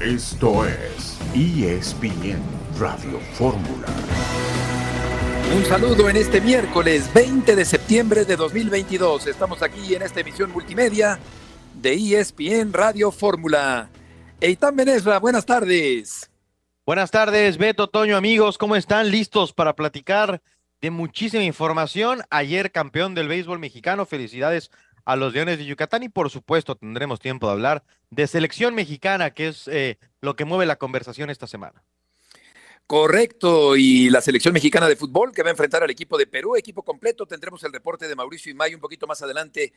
Esto es ESPN Radio Fórmula. Un saludo en este miércoles 20 de septiembre de 2022. Estamos aquí en esta emisión multimedia de ESPN Radio Fórmula. Eitan Benesra, buenas tardes. Buenas tardes, Beto, Toño, amigos, ¿cómo están? ¿Listos para platicar de muchísima información? Ayer campeón del béisbol mexicano, felicidades a los Leones de Yucatán y por supuesto tendremos tiempo de hablar de selección mexicana, que es eh, lo que mueve la conversación esta semana. Correcto, y la selección mexicana de fútbol que va a enfrentar al equipo de Perú, equipo completo. Tendremos el reporte de Mauricio y May un poquito más adelante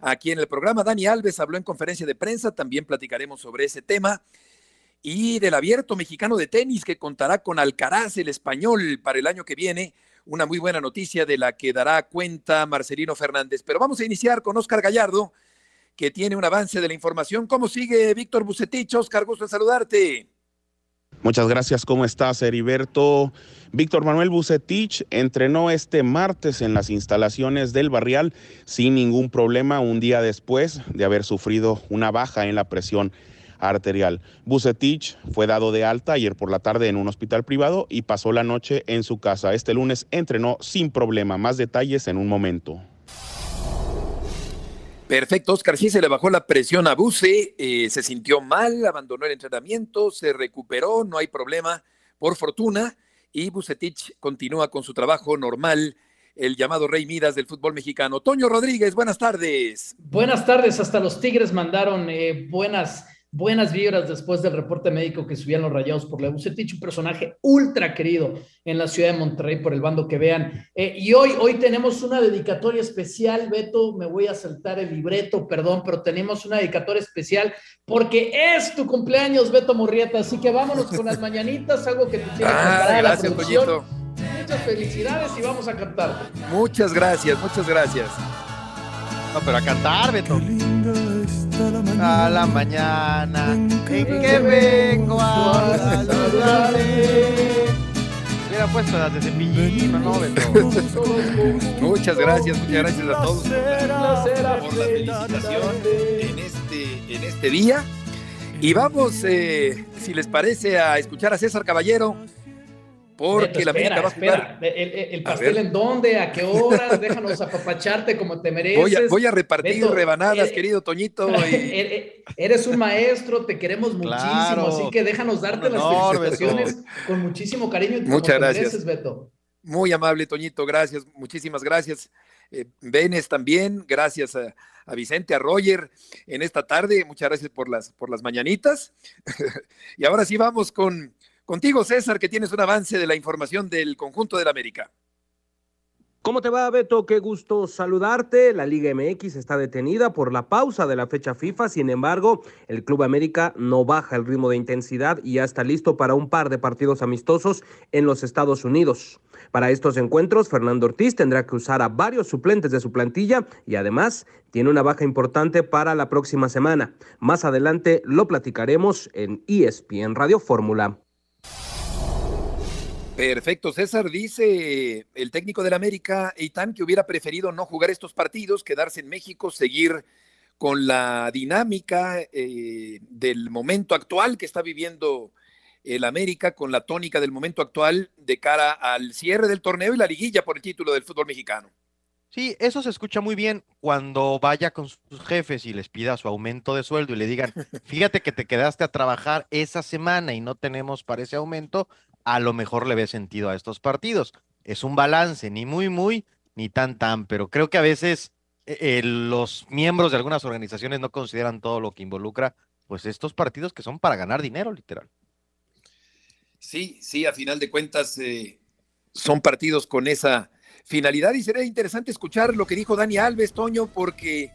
aquí en el programa. Dani Alves habló en conferencia de prensa, también platicaremos sobre ese tema. Y del abierto mexicano de tenis que contará con Alcaraz, el español, para el año que viene. Una muy buena noticia de la que dará cuenta Marcelino Fernández. Pero vamos a iniciar con Oscar Gallardo, que tiene un avance de la información. ¿Cómo sigue Víctor Bucetich? Oscar, gusto en saludarte. Muchas gracias, ¿cómo estás, Heriberto? Víctor Manuel Bucetich entrenó este martes en las instalaciones del Barrial sin ningún problema un día después de haber sufrido una baja en la presión arterial. Bucetich fue dado de alta ayer por la tarde en un hospital privado y pasó la noche en su casa. Este lunes entrenó sin problema. Más detalles en un momento. Perfecto, Oscar. Sí, se le bajó la presión a Buce, eh, se sintió mal, abandonó el entrenamiento, se recuperó, no hay problema, por fortuna. Y Bucetich continúa con su trabajo normal, el llamado Rey Midas del fútbol mexicano. Toño Rodríguez, buenas tardes. Buenas tardes, hasta los Tigres mandaron eh, buenas buenas vibras después del reporte médico que subían los rayados por la Bucetich, un personaje ultra querido en la ciudad de Monterrey por el bando que vean. Eh, y hoy, hoy tenemos una dedicatoria especial, Beto, me voy a saltar el libreto, perdón, pero tenemos una dedicatoria especial porque es tu cumpleaños, Beto Murrieta, así que vámonos con las mañanitas, algo que te tiene ah, gracias, la Muchas felicidades y vamos a cantar. Muchas gracias, muchas gracias. No, pero a cantar, Beto a la mañana. En que vengo a saludarte. Hubiera puesto las de cepillín, ¿no, Muchas gracias, muchas gracias a todos por la felicitación en este, en este día. Y vamos, eh, si les parece, a escuchar a César Caballero porque la América va a jugar. ¿El, pastel en dónde? ¿A qué horas? Déjanos apapacharte como te mereces. Voy a, repartir rebanadas, querido Toñito. Eres un maestro, te queremos muchísimo, así que déjanos darte las felicitaciones con muchísimo cariño. Muchas gracias. Beto. Muy amable, Toñito, gracias, muchísimas gracias. Eh, Benes también, gracias a, a, Vicente, a Roger en esta tarde, muchas gracias por las, por las mañanitas. y ahora sí vamos con Contigo, César, que tienes un avance de la información del conjunto del América. ¿Cómo te va, Beto? Qué gusto saludarte. La Liga MX está detenida por la pausa de la fecha FIFA. Sin embargo, el Club América no baja el ritmo de intensidad y ya está listo para un par de partidos amistosos en los Estados Unidos. Para estos encuentros, Fernando Ortiz tendrá que usar a varios suplentes de su plantilla y además tiene una baja importante para la próxima semana. Más adelante lo platicaremos en ESPN Radio Fórmula. Perfecto, César. Dice el técnico del América, Eitan, que hubiera preferido no jugar estos partidos, quedarse en México, seguir con la dinámica eh, del momento actual que está viviendo el América, con la tónica del momento actual de cara al cierre del torneo y la liguilla por el título del fútbol mexicano. Sí, eso se escucha muy bien cuando vaya con sus jefes y les pida su aumento de sueldo y le digan, fíjate que te quedaste a trabajar esa semana y no tenemos para ese aumento, a lo mejor le ve sentido a estos partidos. Es un balance, ni muy, muy, ni tan, tan, pero creo que a veces eh, eh, los miembros de algunas organizaciones no consideran todo lo que involucra, pues estos partidos que son para ganar dinero, literal. Sí, sí, a final de cuentas eh, son partidos con esa finalidad y sería interesante escuchar lo que dijo Dani Alves, Toño, porque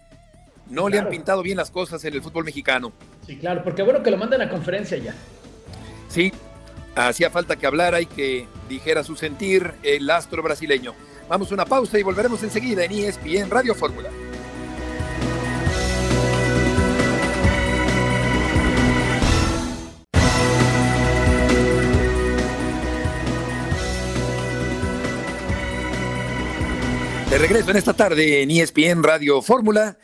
no le han pintado bien las cosas en el fútbol mexicano. Sí, claro, porque bueno que lo manden a conferencia ya. Sí, Hacía falta que hablara y que dijera su sentir el astro brasileño. Vamos a una pausa y volveremos enseguida en ESPN Radio Fórmula. De regreso en esta tarde en ESPN Radio Fórmula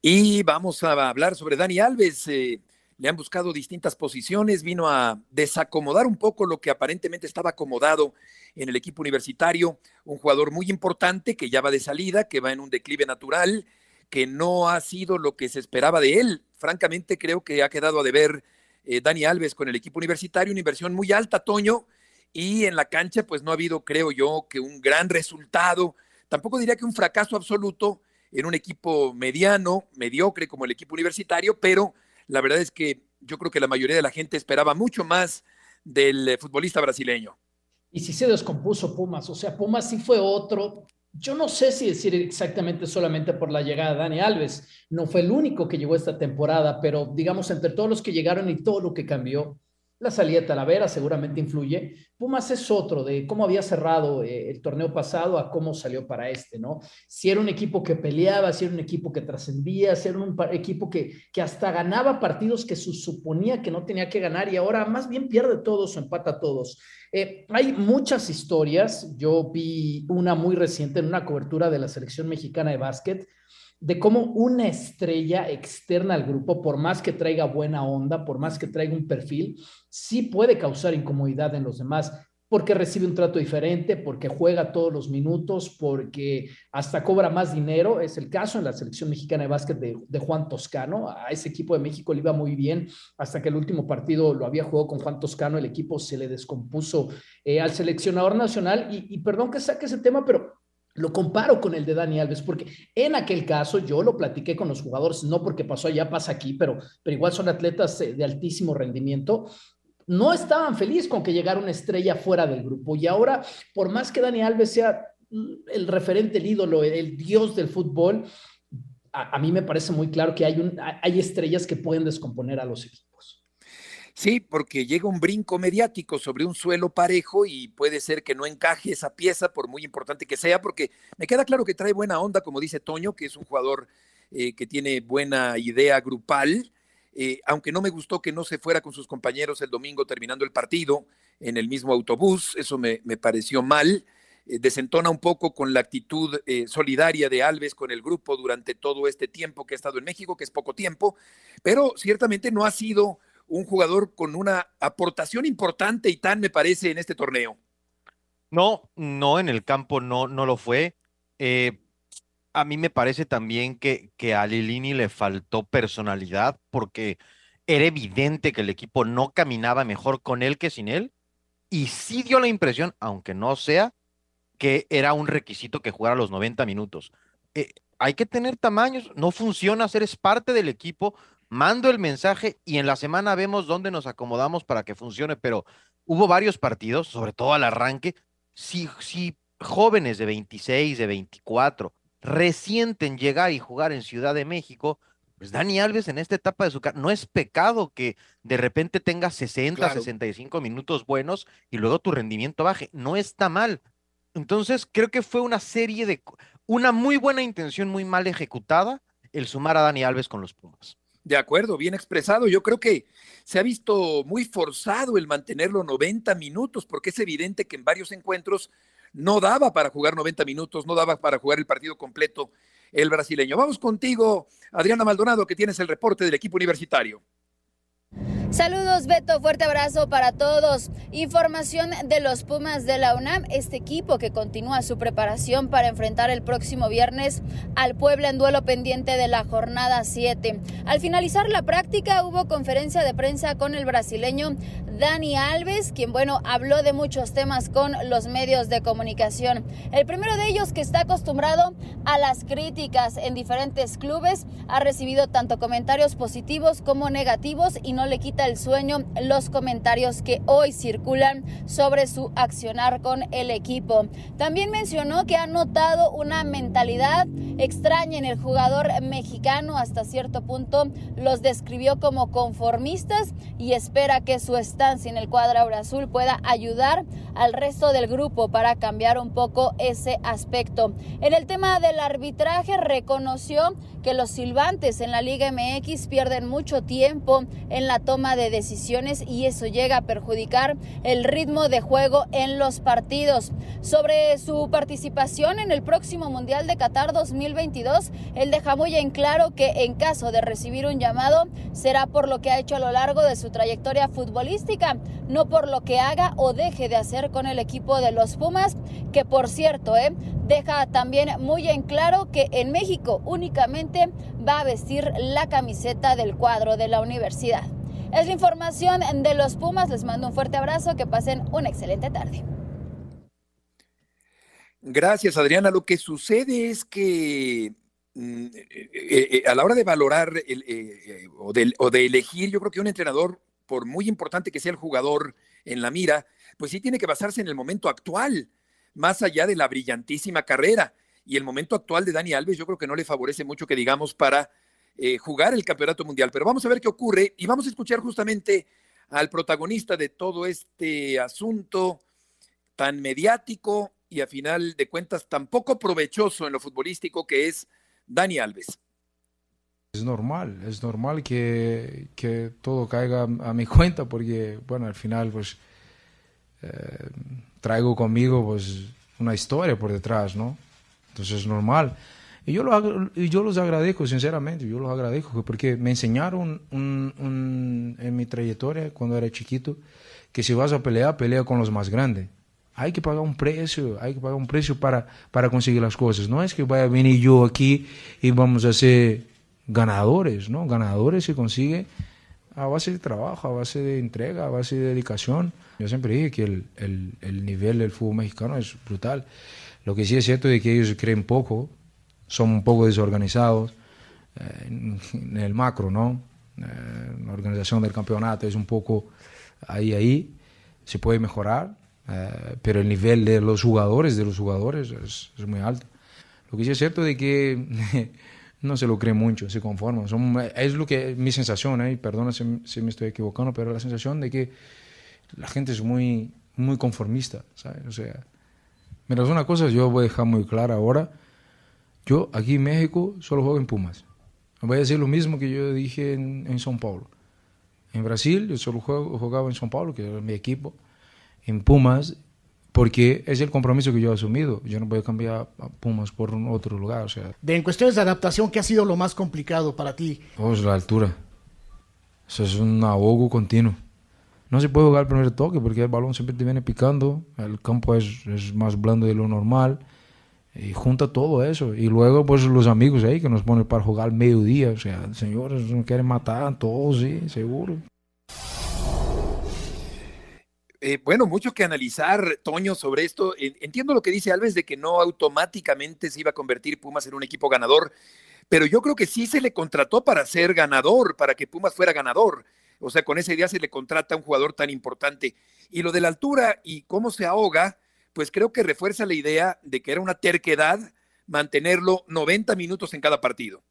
y vamos a hablar sobre Dani Alves. Eh, le han buscado distintas posiciones, vino a desacomodar un poco lo que aparentemente estaba acomodado en el equipo universitario, un jugador muy importante que ya va de salida, que va en un declive natural, que no ha sido lo que se esperaba de él. Francamente, creo que ha quedado a deber eh, Dani Alves con el equipo universitario, una inversión muy alta, Toño, y en la cancha, pues no ha habido, creo yo, que un gran resultado. Tampoco diría que un fracaso absoluto en un equipo mediano, mediocre como el equipo universitario, pero la verdad es que yo creo que la mayoría de la gente esperaba mucho más del eh, futbolista brasileño. Y si se descompuso Pumas, o sea, Pumas sí fue otro. Yo no sé si decir exactamente solamente por la llegada de Dani Alves, no fue el único que llegó esta temporada, pero digamos, entre todos los que llegaron y todo lo que cambió, la salida de Talavera seguramente influye. Pumas es otro de cómo había cerrado eh, el torneo pasado a cómo salió para este, ¿no? Si era un equipo que peleaba, si era un equipo que trascendía, si era un equipo que, que hasta ganaba partidos que suponía que no tenía que ganar y ahora más bien pierde todos o empata todos. Eh, hay muchas historias. Yo vi una muy reciente en una cobertura de la selección mexicana de básquet de cómo una estrella externa al grupo, por más que traiga buena onda, por más que traiga un perfil, sí puede causar incomodidad en los demás, porque recibe un trato diferente, porque juega todos los minutos, porque hasta cobra más dinero. Es el caso en la selección mexicana de básquet de, Juan Toscano. A ese equipo de México le iba muy bien hasta que el último partido lo había jugado con Juan Toscano. El equipo se le descompuso eh, al seleccionador nacional. Y, y perdón que saque ese tema, pero lo comparo con el de Dani Alves, porque en aquel caso yo lo platiqué con los jugadores, no porque pasó allá, pasa aquí, pero, pero igual son atletas eh, de altísimo rendimiento. No estaban felices con que llegara una estrella fuera del grupo. Y ahora, por más que Dani Alves sea mm, el referente, el ídolo, el dios del fútbol, a, a mí me parece muy claro que hay, un, hay estrellas que pueden descomponer a los equipos. Sí, porque llega un brinco mediático sobre un suelo parejo y puede ser que no encaje esa pieza, por muy importante que sea, porque me queda claro que trae buena onda, como dice Toño, que es un jugador eh, que tiene buena idea grupal. Eh, aunque no me gustó que no se fuera con sus compañeros el domingo terminando el partido en el mismo autobús, eso me, pareció mal. Eh, desentona un poco con la actitud solidaria de Alves con el grupo durante todo este tiempo que ha estado en México, que es poco tiempo, pero ciertamente no ha sido un jugador con una aportación importante y tan, me parece, en este torneo. No, no, en el campo no, no lo fue. Eh, a mí me parece también que, que a Lilini le faltó personalidad porque era evidente que el equipo no caminaba mejor con él que sin él. Y sí dio la impresión, aunque no sea, que era un requisito que jugara los 90 minutos. Eh, hay que tener tamaños, no funciona, ser es parte del equipo, mando el mensaje y en la semana vemos dónde nos acomodamos para que funcione, pero hubo varios partidos, sobre todo al arranque, si, si jóvenes de 26, de 24 resienten llegar y jugar en Ciudad de México, pues Dani Alves en esta etapa de su carrera, no es pecado que de repente tenga 60, 65 minutos buenos y luego tu rendimiento baje, no está mal. Entonces creo que fue una serie de, una muy buena intención muy mal ejecutada el sumar a Dani Alves con los Pumas. De acuerdo, bien expresado. Yo creo que se ha visto muy forzado el mantenerlo 90 minutos, porque es evidente que en varios encuentros no daba para jugar 90 minutos, no daba para jugar el partido completo el brasileño. Vamos contigo, Adriana Maldonado, que tienes el reporte del equipo universitario. Saludos Beto, fuerte abrazo para todos. Información de los Pumas de la UNAM, este equipo que continúa su preparación para enfrentar el próximo viernes al Puebla en duelo pendiente de la jornada 7. Al finalizar la práctica hubo conferencia de prensa con el brasileño Dani Alves, quien bueno, habló de muchos temas con los medios de comunicación. El primero de ellos que está acostumbrado a las críticas en diferentes clubes, ha recibido tanto comentarios positivos como negativos y no le quita el sueño los comentarios que hoy circulan sobre su accionar con el equipo. También mencionó que ha notado una mentalidad extraña en el jugador mexicano hasta cierto punto los describió como conformistas y espera que su estancia en el cuadro azul pueda ayudar al resto del grupo para cambiar un poco ese aspecto. En el tema del arbitraje reconoció que los silbantes en la Liga MX pierden mucho tiempo en la toma toma de decisiones y eso llega a perjudicar el ritmo de juego en los partidos. Sobre su participación en el próximo Mundial de Qatar 2022, él deja muy en claro que en caso de recibir un llamado será por lo que ha hecho a lo largo de su trayectoria futbolística, no por lo que haga o deje de hacer con el equipo de los Pumas, que por cierto, ¿eh? deja también muy en claro que en México únicamente va a vestir la camiseta del cuadro de la universidad. Es la información de los Pumas, les mando un fuerte abrazo, que pasen una excelente tarde. Gracias, Adriana. Lo que sucede es que mm, eh, eh, eh, a la hora de valorar o, de, elegir, yo creo que un entrenador, por muy importante que sea el jugador en la mira, pues sí tiene que basarse en el momento actual, más allá de la brillantísima carrera. Y el momento actual de Dani Alves yo creo que no le favorece mucho que digamos para jugar el campeonato mundial. Pero vamos a ver qué ocurre y vamos a escuchar justamente al protagonista de todo este asunto tan mediático y a final de cuentas tan poco provechoso en lo futbolístico que es Dani Alves. Es normal, es normal que, que todo caiga a mi cuenta porque, bueno, al final pues eh, traigo conmigo pues una historia por detrás, ¿no? Entonces es normal. Y yo, lo, yo los agradezco, sinceramente, yo los agradezco porque me enseñaron en mi trayectoria cuando era chiquito que si vas a pelear, pelea con los más grandes hay que pagar un precio, hay que pagar un precio para, para conseguir las cosas. No es que vaya a venir yo aquí y vamos a ser ganadores, ¿no? Ganadores se consigue a base de trabajo, a base de entrega, a base de dedicación. Yo siempre dije que el, el, el nivel del fútbol mexicano es brutal. Lo que sí es cierto es que ellos creen poco, son un poco desorganizados eh, en, el macro, ¿no? Eh, la organización del campeonato es un poco ahí, ahí. Se puede mejorar, eh, pero el nivel de los jugadores, de los jugadores es, es, muy alto. Lo que sí es cierto de que no se lo cree mucho, se conforman. Son, es lo que mi sensación, ¿eh? perdona si, si, me estoy equivocando, pero la sensación de que la gente es muy, muy conformista, ¿sabes? O sea, mira, una cosa yo voy a dejar muy clara ahora. Yo aquí en México solo juego en Pumas. Voy a decir lo mismo que yo dije en, en São Paulo. En Brasil yo solo juego, jugaba en São Paulo, que era mi equipo en Pumas porque es el compromiso que yo he asumido. Yo no voy a cambiar a Pumas por un otro lugar. O sea. De, en cuestiones de adaptación, ¿qué ha sido lo más complicado para ti? Pues la altura. Eso es un ahogo continuo. No se puede jugar el primer toque porque el balón siempre te viene picando, el campo es, es más blando de lo normal y junta todo eso. Y luego, pues los amigos ahí que nos ponen para jugar al mediodía. O sea, señores, nos quieren matar todos, sí, seguro. Eh, bueno, mucho que analizar, Toño, sobre esto. Entiendo lo que dice Alves de que no automáticamente se iba a convertir Pumas en un equipo ganador, pero yo creo que sí se le contrató para ser ganador, para que Pumas fuera ganador. O sea, con esa idea se le contrata a un jugador tan importante. Y lo de la altura y cómo se ahoga, pues creo que refuerza la idea de que era una terquedad mantenerlo 90 minutos en cada partido.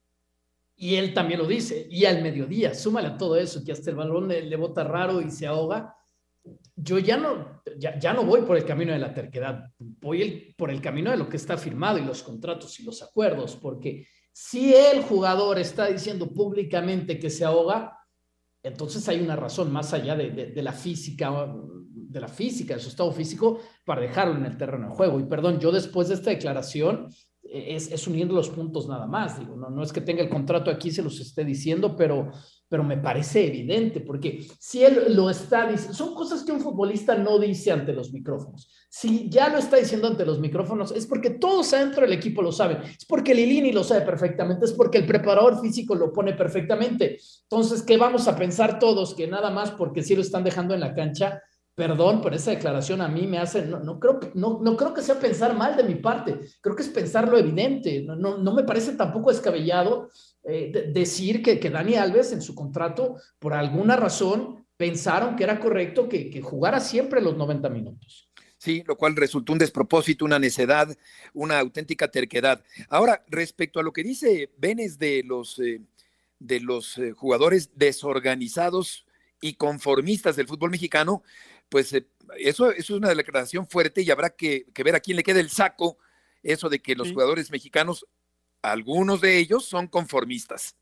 Y él también lo dice, y al mediodía, súmale a todo eso, que hasta el balón le, le bota raro y se ahoga yo ya no, ya, no voy por el camino de la terquedad, voy por el camino de lo que está firmado y los contratos y los acuerdos, porque si el jugador está diciendo públicamente que se ahoga, entonces hay una razón más allá de, la física, de la física, de su estado físico, para dejarlo en el terreno de juego. Y perdón, yo después de esta declaración es, es unir los puntos nada más. Digo, no, no es que tenga el contrato aquí, se los esté diciendo, pero pero me parece evidente, porque si él lo está diciendo, son cosas que un futbolista no dice ante los micrófonos. Si ya lo está diciendo ante los micrófonos, es porque todos adentro del equipo lo saben, es porque Lilini lo sabe perfectamente, es porque el preparador físico lo pone perfectamente. Entonces, ¿qué vamos a pensar todos? Que nada más porque si lo están dejando en la cancha, perdón, pero esa declaración a mí me hace, no, no, creo, no, no creo que sea pensar mal de mi parte, creo que es pensar lo evidente, no, no, no me parece tampoco descabellado eh, decir que, que, Dani Alves en su contrato, por alguna razón, pensaron que era correcto que, que, jugara siempre los 90 minutos. Sí, lo cual resultó un despropósito, una necedad, una auténtica terquedad. Ahora, respecto a lo que dice Benes de los, eh, de los eh, jugadores desorganizados y conformistas del fútbol mexicano, pues eh, eso, eso, es una declaración fuerte y habrá que, ver a quién le queda el saco eso de que los jugadores mexicanos, algunos de ellos son conformistas.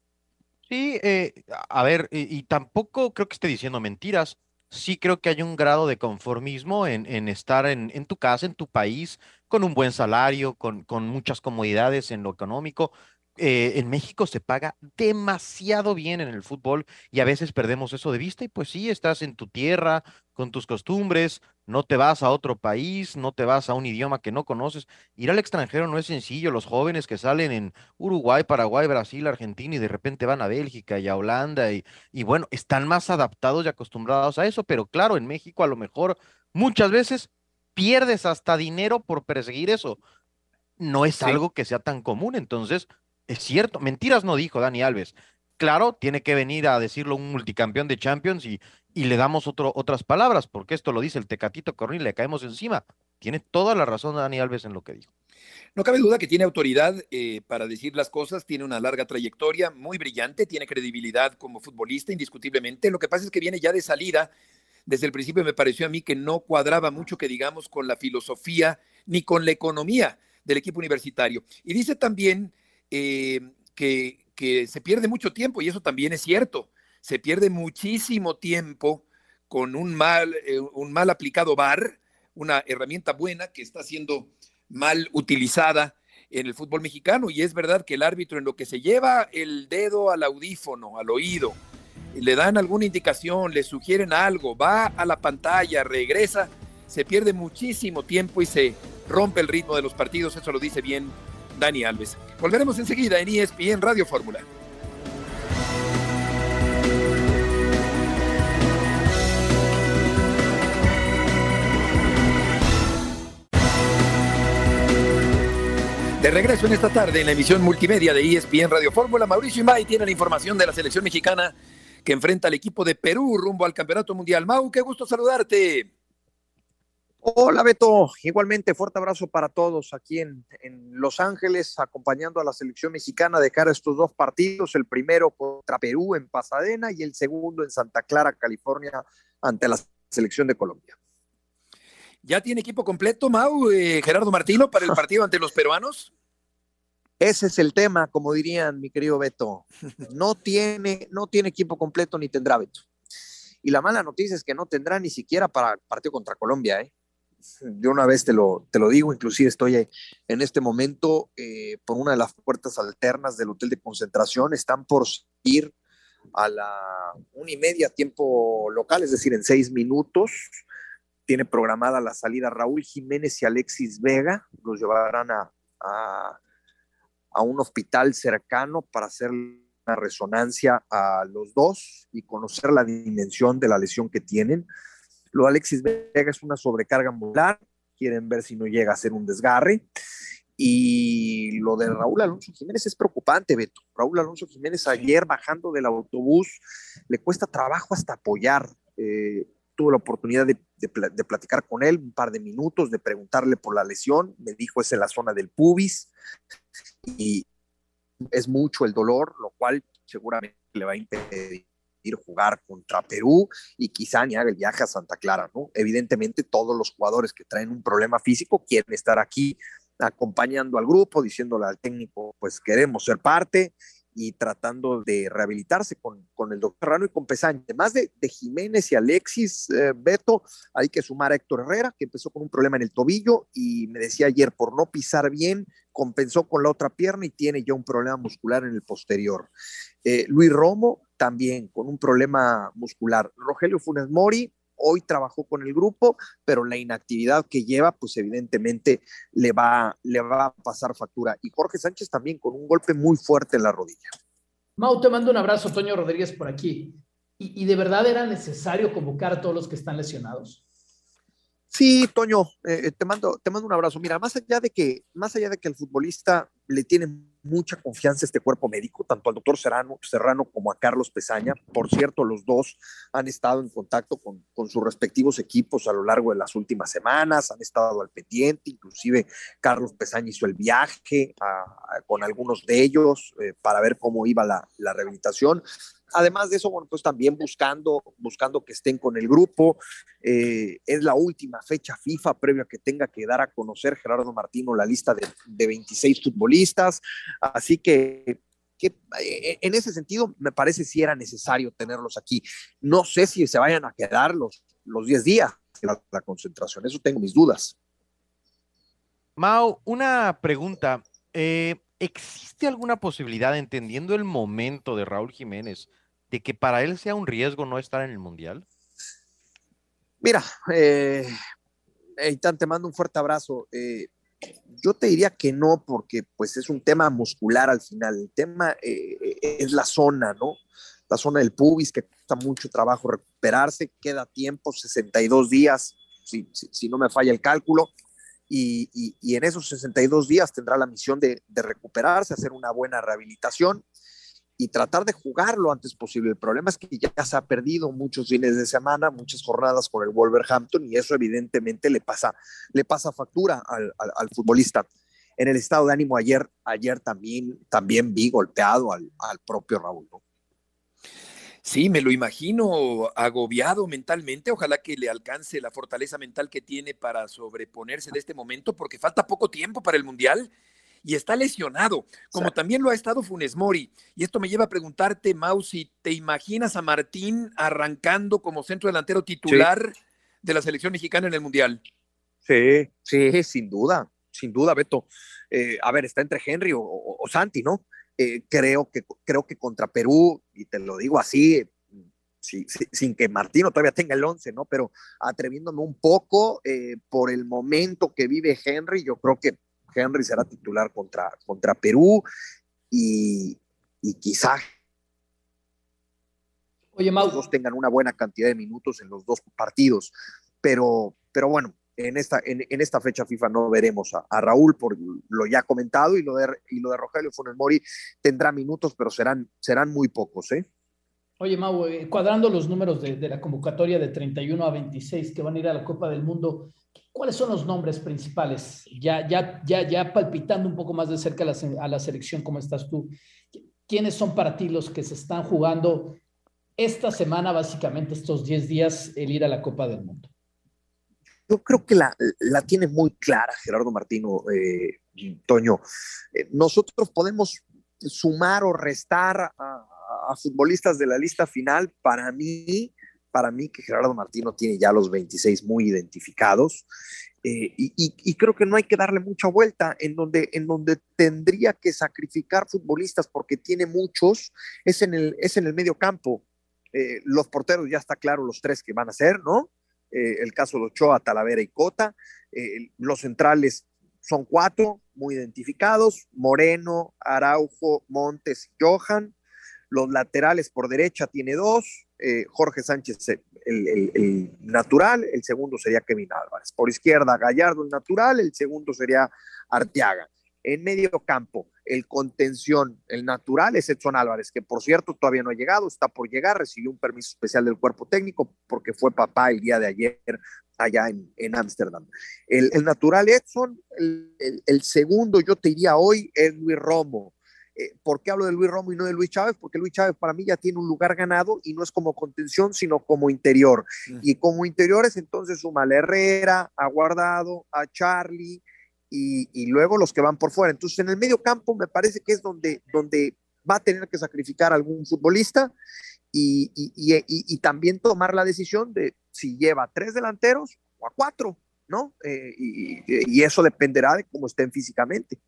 Sí, eh, a ver, y, tampoco creo que esté diciendo mentiras. Sí creo que hay un grado de conformismo en, en estar en, en, tu casa, en tu país, con un buen salario, con, con muchas comodidades en lo económico. Eh, en México se paga demasiado bien en el fútbol y a veces perdemos eso de vista y pues sí, estás en tu tierra, con tus costumbres, no te vas a otro país, no te vas a un idioma que no conoces. Ir al extranjero no es sencillo. Los jóvenes que salen en Uruguay, Paraguay, Brasil, Argentina y de repente van a Bélgica y a Holanda y, y bueno, están más adaptados y acostumbrados a eso, pero claro, en México a lo mejor muchas veces pierdes hasta dinero por perseguir eso. No es algo que sea tan común, entonces es cierto, mentiras no dijo Dani Alves. Claro, tiene que venir a decirlo un multicampeón de Champions y, y le damos otras palabras, porque esto lo dice el Tecatito Cornil, le caemos encima. Tiene toda la razón Dani Alves en lo que dijo. No cabe duda que tiene autoridad eh, para decir las cosas, tiene una larga trayectoria, muy brillante, tiene credibilidad como futbolista, indiscutiblemente. Lo que pasa es que viene ya de salida. Desde el principio me pareció a mí que no cuadraba mucho, que digamos, con la filosofía ni con la economía del equipo universitario. Y dice también eh, que, se pierde mucho tiempo, y eso también es cierto. Se pierde muchísimo tiempo con un mal, eh, un mal aplicado VAR, una herramienta buena que está siendo mal utilizada en el fútbol mexicano. Y es verdad que el árbitro en lo que se lleva el dedo al audífono, al oído, le dan alguna indicación, le sugieren algo, va a la pantalla, regresa, se pierde muchísimo tiempo y se rompe el ritmo de los partidos. Eso lo dice bien Dani Alves. Volveremos enseguida en ESPN Radio Fórmula. De regreso en esta tarde en la emisión multimedia de ESPN Radio Fórmula, Mauricio Imay tiene la información de la selección mexicana que enfrenta al equipo de Perú rumbo al Campeonato Mundial. Mau, qué gusto saludarte. Hola Beto, igualmente fuerte abrazo para todos aquí en, Los Ángeles, acompañando a la selección mexicana de cara a estos dos partidos, el primero contra Perú en Pasadena y el segundo en Santa Clara, California, ante la selección de Colombia. ¿Ya tiene equipo completo, Mau, eh, Gerardo Martino, para el partido ante los peruanos? Ese es el tema, como dirían mi querido Beto. No tiene, no tiene equipo completo ni tendrá Beto. Y la mala noticia es que no tendrá ni siquiera para el partido contra Colombia, ¿eh? De una vez te lo, te lo digo, inclusive estoy en este momento eh, por una de las puertas alternas del hotel de concentración, están por ir a la una y media tiempo local, es decir, en seis minutos. Tiene programada la salida Raúl Jiménez y Alexis Vega, los llevarán a, a, a un hospital cercano para hacer una resonancia a los dos y conocer la dimensión de la lesión que tienen lo Alexis Vega es una sobrecarga molar, quieren ver si no llega a ser un desgarre. Y lo de Raúl Alonso Jiménez es preocupante, Beto. Raúl Alonso Jiménez ayer bajando del autobús le cuesta trabajo hasta apoyar. Eh, tuve la oportunidad de, de, platicar con él un par de minutos, de preguntarle por la lesión. Me dijo es en la zona del pubis y es mucho el dolor, lo cual seguramente le va a impedir jugar contra Perú y quizá ni haga el viaje a Santa Clara, ¿no? Evidentemente todos los jugadores que traen un problema físico quieren estar aquí acompañando al grupo, diciéndole al técnico, pues queremos ser parte y tratando de rehabilitarse con, con el doctor Rano y con Pesaña. Además de, de Jiménez y Alexis eh, Beto, hay que sumar a Héctor Herrera, que empezó con un problema en el tobillo y me decía ayer, por no pisar bien, compensó con la otra pierna y tiene ya un problema muscular en el posterior. Eh, Luis Romo también con un problema muscular. Rogelio Funes Mori hoy trabajó con el grupo, pero la inactividad que lleva, pues evidentemente le va, le va a pasar factura. Y Jorge Sánchez también con un golpe muy fuerte en la rodilla. Mau, te mando un abrazo, Toño Rodríguez por aquí. ¿Y, y de verdad era necesario convocar a todos los que están lesionados? Sí, Toño, eh, eh, te, mando, te mando un abrazo. Mira, más allá de que, más allá de que el futbolista le tiene mucha confianza a este cuerpo médico, tanto al doctor Serrano, Serrano como a Carlos Pesaña. Por cierto, los dos han estado en contacto con, con, sus respectivos equipos a lo largo de las últimas semanas, han estado al pendiente, inclusive Carlos Pesaña hizo el viaje con algunos de ellos eh, para ver cómo iba la, la rehabilitación. Además de eso, bueno, pues también buscando, buscando que estén con el grupo. Eh, es la última fecha FIFA previa que tenga que dar a conocer Gerardo Martino la lista de, de 26 futbolistas. Así que eh, en ese sentido me parece si era necesario tenerlos aquí. No sé si se vayan a quedar los, los 10 días de la, la concentración, eso tengo mis dudas. Mau, una pregunta. Eh, ¿Existe alguna posibilidad, entendiendo el momento de Raúl Jiménez, de que para él sea un riesgo no estar en el Mundial? Mira, eh, Eitan, te mando un fuerte abrazo. Eh, yo te diría que no, porque pues es un tema muscular al final. El tema eh, es la zona, ¿no? La zona del pubis, que cuesta mucho trabajo recuperarse, queda tiempo, 62 días, si, si, si no me falla el cálculo. Y, y, y, en esos 62 días tendrá la misión de, de, recuperarse, hacer una buena rehabilitación y tratar de jugar lo antes posible. El problema es que ya se ha perdido muchos fines de semana, muchas jornadas con el Wolverhampton y eso evidentemente le pasa, le pasa factura al, al, futbolista. En el estado de ánimo ayer, ayer también, también vi golpeado al, al propio Raúl. Sí, me lo imagino agobiado mentalmente. Ojalá que le alcance la fortaleza mental que tiene para sobreponerse de este momento, porque falta poco tiempo para el Mundial y está lesionado, como también lo ha estado Funes Mori. Y esto me lleva a preguntarte, Mausi, ¿te imaginas a Martín arrancando como centro delantero titular sí. de la selección mexicana en el Mundial? Sí, sí, sin duda, sin duda, Beto. Eh, a ver, está entre Henry o, o, o Santi, ¿no? Eh, creo, que, creo que contra Perú, y te lo digo así, sí, sí, sin que Martino todavía tenga el 11, ¿no? Pero atreviéndome un poco eh, por el momento que vive Henry, yo creo que Henry será titular contra, contra Perú y, y quizá Oye, Mau. los dos tengan una buena cantidad de minutos en los dos partidos. Pero, pero bueno, en esta, en, en, esta fecha FIFA no veremos a, a, Raúl por lo ya comentado y lo de, y lo de Rogelio Funes Mori tendrá minutos, pero serán, serán muy pocos. ¿eh? Oye, Mau, eh, cuadrando los números de, de, la convocatoria de 31 a 26 que van a ir a la Copa del Mundo, ¿cuáles son los nombres principales? Ya, ya, ya, ya palpitando un poco más de cerca a la, a la selección, ¿cómo estás tú? ¿Quiénes son para ti los que se están jugando esta semana, básicamente estos 10 días, el ir a la Copa del Mundo? yo creo que la, la tiene muy clara Gerardo Martino, eh, Toño. Eh, nosotros podemos sumar o restar a, a, futbolistas de la lista final. Para mí, para mí que Gerardo Martino tiene ya los 26 muy identificados. Eh, y, creo que no hay que darle mucha vuelta en donde, en donde tendría que sacrificar futbolistas porque tiene muchos, es en el, es en el medio campo. Eh, los porteros ya está claro los tres que van a ser, ¿no? eh, el caso de Ochoa, Talavera y Cota. Los centrales son cuatro, muy identificados, Moreno, Araujo, Montes y Johan. Los laterales por derecha tiene dos, eh, Jorge Sánchez el, el, el, natural, el segundo sería Kevin Álvarez. Por izquierda, Gallardo el natural, el segundo sería Arteaga. En medio campo, el contención, el natural es Edson Álvarez, que por cierto todavía no ha llegado, está por llegar, recibió un permiso especial del cuerpo técnico porque fue papá el día de ayer allá en Ámsterdam. El, el, natural Edson, el, el, el, segundo yo te diría hoy es Romo. Eh, ¿Por qué hablo de Luis Romo y no de Luis Chávez? Porque Luis Chávez para mí ya tiene un lugar ganado y no es como contención, sino como interior. Uh -huh. Y como interiores entonces suma a Herrera, a Guardado, a Charlie, y, y, luego los que van por fuera. Entonces, en el medio campo me parece que es donde, donde va a tener que sacrificar a algún futbolista y, y, y, también tomar la decisión de si lleva a tres delanteros o a cuatro, ¿no? Eh, y, eso dependerá de cómo estén físicamente.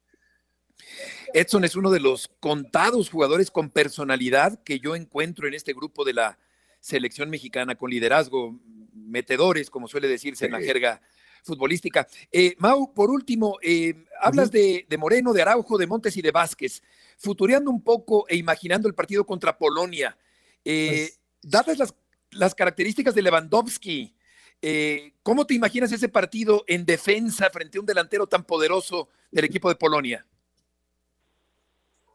Edson es uno de los contados jugadores con personalidad que yo encuentro en este grupo de la selección mexicana con liderazgo, metedores, como suele decirse sí. en la jerga futbolística. Eh, Mau, por último, eh, hablas de, Moreno, de Araujo, de Montes y de Vázquez. Futureando un poco e imaginando el partido contra Polonia, eh, pues... dadas las, las, características de Lewandowski, eh, ¿cómo te imaginas ese partido en defensa frente a un delantero tan poderoso del equipo de Polonia?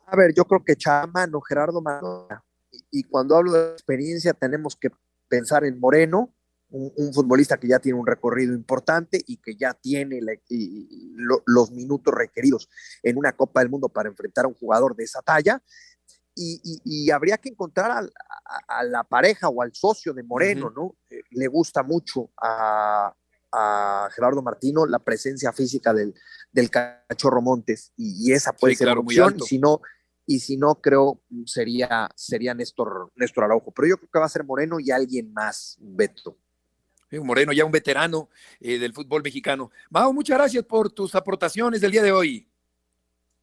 A ver, yo creo que Chamano, Gerardo Mano, y, y cuando hablo de experiencia tenemos que pensar en Moreno, un, un, futbolista que ya tiene un recorrido importante y que ya tiene la, y, lo, los minutos requeridos en una Copa del Mundo para enfrentar a un jugador de esa talla. Y, y, y habría que encontrar a, a, a, la pareja o al socio de Moreno, uh -huh. ¿no? Eh, le gusta mucho a, a, Gerardo Martino la presencia física del, del cachorro Montes y, esa puede sí, ser claro, una opción. Si no, y si no, creo sería, sería Néstor, Néstor Araujo. Pero yo creo que va a ser Moreno y alguien más, Beto. Moreno, ya un veterano eh, del fútbol mexicano. Mao, muchas gracias por tus aportaciones del día de hoy.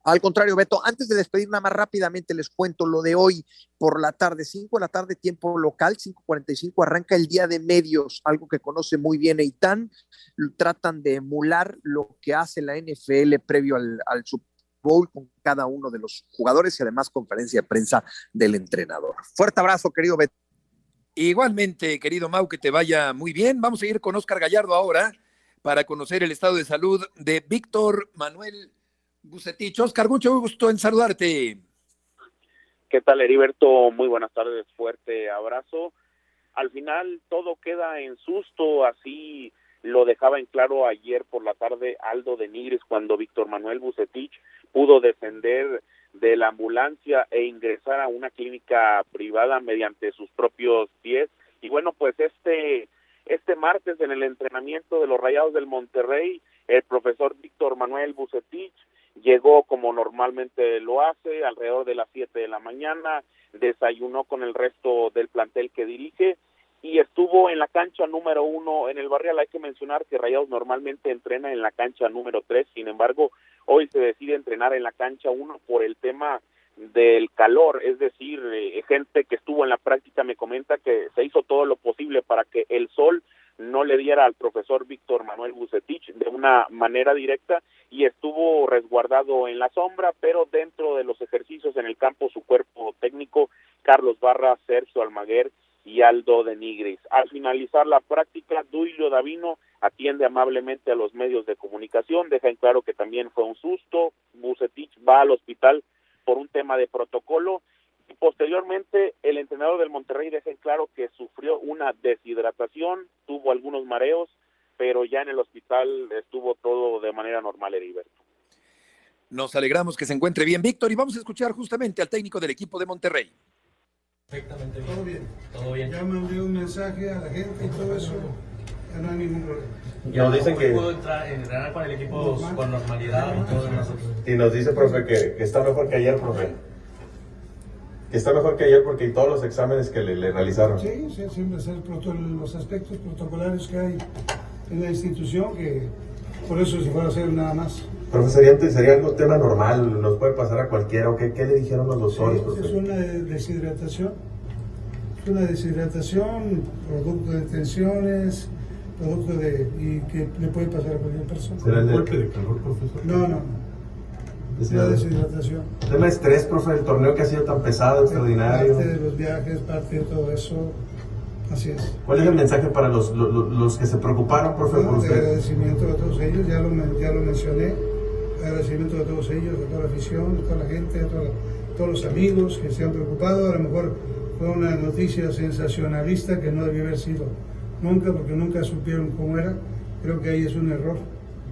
Al contrario, Beto, antes de despedir nada más rápidamente les cuento lo de hoy por la tarde, 5 de la tarde, tiempo local, 5.45, arranca el día de medios, algo que conoce muy bien Eitan, tratan de emular lo que hace la NFL previo al, al Super Bowl con cada uno de los jugadores y además conferencia de prensa del entrenador. Fuerte abrazo, querido Beto. Igualmente, querido Mau, que te vaya muy bien. Vamos a ir con Oscar Gallardo ahora para conocer el estado de salud de Víctor Manuel Bucetich. Oscar, mucho gusto en saludarte. ¿Qué tal, Heriberto? Muy buenas tardes, fuerte abrazo. Al final todo queda en susto, así lo dejaba en claro ayer por la tarde Aldo de Nigris cuando Víctor Manuel Bucetich pudo descender de la ambulancia e ingresar a una clínica privada mediante sus propios pies. Y bueno, pues este, este martes en el entrenamiento de los Rayados del Monterrey, el profesor Víctor Manuel Bucetich llegó como normalmente lo hace, alrededor de las 7 de la mañana, desayunó con el resto del plantel que dirige y estuvo en la cancha número uno en el barrial. Hay que mencionar que Rayados normalmente entrena en la cancha número tres, sin embargo, hoy se decide entrenar en la cancha uno por el tema del calor, es decir, eh, gente que estuvo en la práctica me comenta que se hizo todo lo posible para que el sol no le diera al profesor Víctor Manuel Bucetich de una manera directa y estuvo resguardado en la sombra, pero dentro de los ejercicios en el campo su cuerpo técnico, Carlos Barra, Sergio Almaguer y Aldo de Nigris. Al finalizar la práctica, Duilio Davino atiende amablemente a los medios de comunicación, deja en claro que también fue un susto, Bucetich va al hospital por un tema de protocolo posteriormente el entrenador del Monterrey deja en claro que sufrió una deshidratación, tuvo algunos mareos, pero ya en el hospital estuvo todo de manera normal, Heriberto. Nos alegramos que se encuentre bien, Víctor, y vamos a escuchar justamente al técnico del equipo de Monterrey. Perfectamente Todo bien. Todo bien. Ya mandé un mensaje a la gente y todo eso. Ya no hay ningún problema. Ya nos dicen que. Puedo entrenar con el equipo con normalidad y todo Y nos dice, profe, que, que está mejor que ayer, profe que está mejor que ayer porque todos los exámenes que le, realizaron. Sí, sí, siempre los aspectos protocolarios que hay en la institución, que por eso se puede hacer nada más. Profesor, sería, algo tema normal, nos puede pasar a cualquiera, ¿o qué, qué le dijeron los doctores? Sí, es una deshidratación, es una deshidratación, producto de tensiones, producto de, y que le puede pasar a cualquier persona. ¿Será el golpe de calor, profesor? No, no. Es la deshidratación. tema estrés, profe, el torneo que ha sido tan pesado, extraordinario. Parte de los viajes, parte de todo eso. Así es. ¿Cuál es el mensaje para los, los, que se preocuparon, profe, por usted? Agradecimiento a todos ellos, ya lo, ya lo mencioné. Agradecimiento a todos ellos, a toda la afición, a toda la gente, a todos los amigos que se han preocupado. A lo mejor fue una noticia sensacionalista que no debió haber sido nunca, porque nunca supieron cómo era. Creo que ahí es un error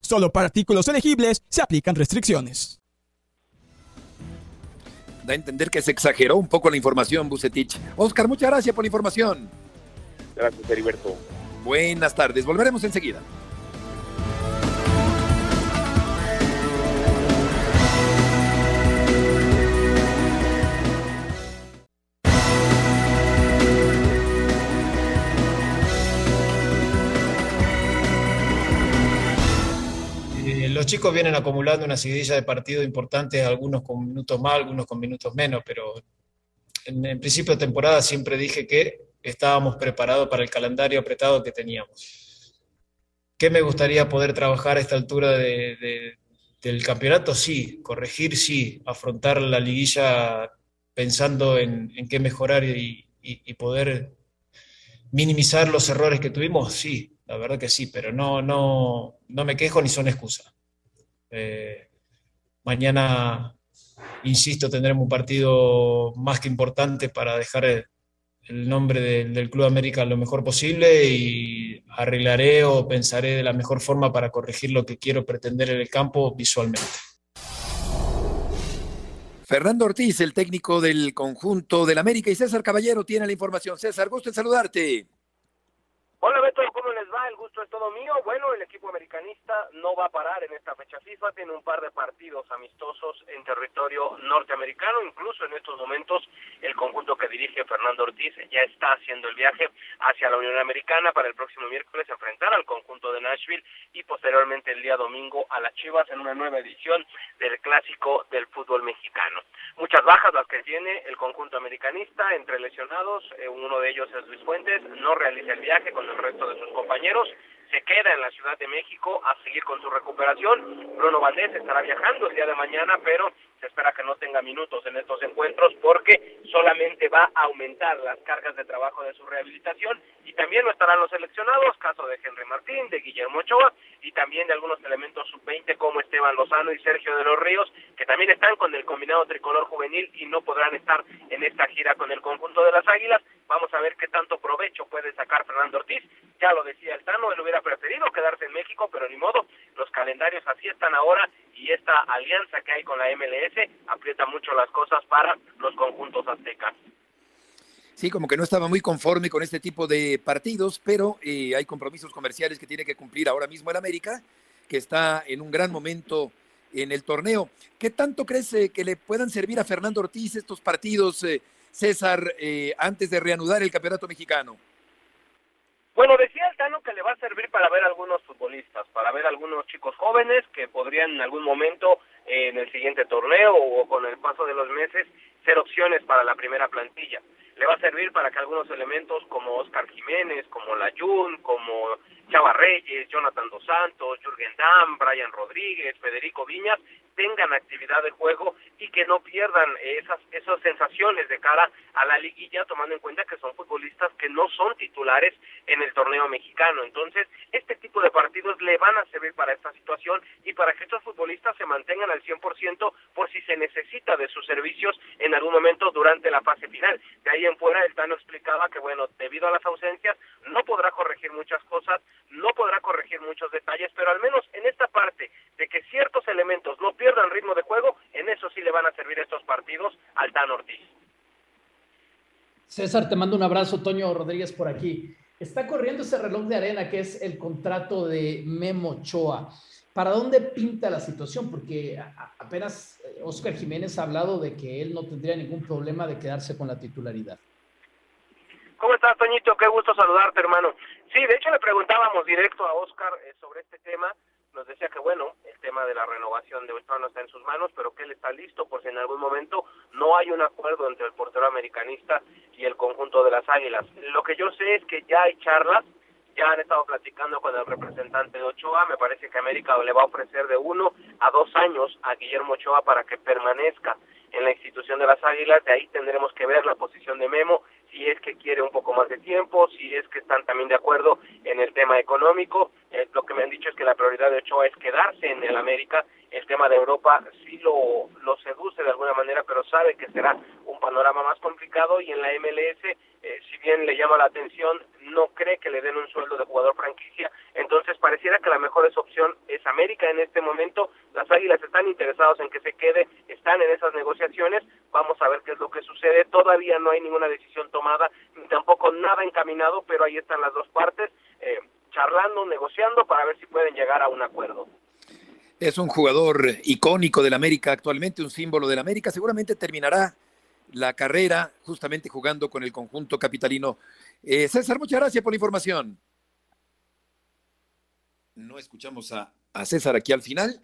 Solo para artículos elegibles se aplican restricciones. Da a entender que se exageró un poco la información, Bucetich. Oscar, muchas gracias por la información. Gracias, Heriberto. Buenas tardes. Volveremos enseguida. Chicos vienen acumulando una seguidilla de partidos importantes, algunos con minutos más, algunos con minutos menos, pero en principio de temporada siempre dije que estábamos preparados para el calendario apretado que teníamos. ¿Qué me gustaría poder trabajar a esta altura del campeonato? Sí, corregir, sí, afrontar la liguilla pensando en, qué mejorar y, poder minimizar los errores que tuvimos, sí, la verdad que sí, pero no, no, no me quejo ni son excusas. Eh, mañana, insisto, tendremos un partido más que importante para dejar el, nombre del Club América lo mejor posible y arreglaré o pensaré de la mejor forma para corregir lo que quiero pretender en el campo visualmente. Fernando Ortiz, el técnico del conjunto del América, y César Caballero tiene la información. César, gusto en saludarte. Hola Beto, ¿cómo les va? Es todo mío. Bueno, el equipo americanista no va a parar en esta fecha FIFA, tiene un par de partidos amistosos en territorio norteamericano, incluso en estos momentos el conjunto que dirige Fernando Ortiz ya está haciendo el viaje hacia la Unión Americana para el próximo miércoles enfrentar al conjunto de Nashville y posteriormente el día domingo a las Chivas en una nueva edición del clásico del fútbol mexicano. Muchas bajas las que tiene el conjunto americanista, entre lesionados, eh, uno de ellos es Luis Fuentes, no realiza el viaje con el resto de sus compañeros, se queda en la Ciudad de México a seguir con su recuperación. Bruno Valdés estará viajando el día de mañana, pero se espera que no tenga minutos en estos encuentros porque solamente va a aumentar las cargas de trabajo de su rehabilitación y también no estarán los seleccionados, caso de Henry Martín, de Guillermo Ochoa y también de algunos elementos sub-20 como Esteban Lozano y Sergio de los Ríos, que también están con el combinado tricolor juvenil y no podrán estar en esta gira con el conjunto de las Águilas. Vamos a ver qué tanto provecho puede sacar Fernando Ortiz. Ya lo decía el Tano, él hubiera preferido quedarse en México, pero ni modo, los calendarios así están ahora y esta alianza que hay con la MLS aprieta mucho las cosas para los conjuntos aztecas. Sí, como que no estaba muy conforme con este tipo de partidos, pero eh, hay compromisos comerciales que tiene que cumplir ahora mismo el América, que está en un gran momento en el torneo. ¿Qué tanto crees eh, que le puedan servir a Fernando Ortiz estos partidos, eh, César, antes de reanudar el campeonato mexicano? Bueno, decía el Tano que le va a servir para ver algunos futbolistas, para ver algunos chicos jóvenes que podrían en algún momento en el siguiente torneo o con el paso de los meses ser opciones para la primera plantilla. Le va a servir para que algunos elementos como Oscar Jiménez, como Layun, como Chava Reyes, Jonathan Dos Santos, Jürgen Damm, Brian Rodríguez, Federico Viñas tengan actividad de juego y que no pierdan esas, esas sensaciones de cara a la liguilla, tomando en cuenta que son futbolistas que no son titulares en el torneo mexicano. Entonces, este tipo de partidos le van a servir para esta situación y para que estos futbolistas se mantengan al 100% por si se necesita de sus servicios en algún momento durante la fase final. De ahí en fuera, el Tano explicaba que, bueno, debido a las ausencias, no podrá corregir muchas cosas, no podrá corregir muchos detalles, pero al menos en esta parte de que ciertos elementos no pierdan ritmo de juego, en eso sí le van a servir estos partidos al Tan Ortiz. César, te mando un abrazo, Toño Rodríguez por aquí. Está corriendo ese reloj de arena que es el contrato de Memo Ochoa. ¿Para dónde pinta la situación? Porque apenas Oscar Jiménez ha hablado de que él no tendría ningún problema de quedarse con la titularidad. ¿Cómo estás, Toñito? Qué gusto saludarte, hermano. Sí, de hecho le preguntábamos directo a Oscar eh, sobre este tema nos decía que bueno, el tema de la renovación de Ochoa no está en sus manos, pero que él está listo por si en algún momento no hay un acuerdo entre el portero americanista y el conjunto de las Águilas. Lo que yo sé es que ya hay charlas, ya han estado platicando con el representante de Ochoa, me parece que América le va a ofrecer de uno a dos años a Guillermo Ochoa para que permanezca en la institución de las Águilas, de ahí tendremos que ver la posición de Memo, si es que quiere un poco más de tiempo, si es que están también de acuerdo en el tema económico. Eh, lo que me han dicho es que la prioridad de Ochoa es quedarse en el América. El tema de Europa sí lo, lo seduce de alguna manera, pero sabe que será un panorama más complicado y en la MLS, eh, si bien le llama la atención, no cree que le den un sueldo de jugador franquicia. Entonces pareciera que la mejor opción es América en este momento. Las Águilas están interesados en que se quede, están en esas negociaciones. Vamos a ver qué es sucede. Todavía no hay ninguna decisión tomada, ni tampoco nada encaminado, pero ahí están las dos partes, eh, charlando, negociando para ver si pueden llegar a un acuerdo. Es un jugador icónico del América actualmente, un símbolo del América. Seguramente terminará la carrera justamente jugando con el conjunto capitalino. Eh, César, muchas gracias por la información. No escuchamos a, a César aquí al final.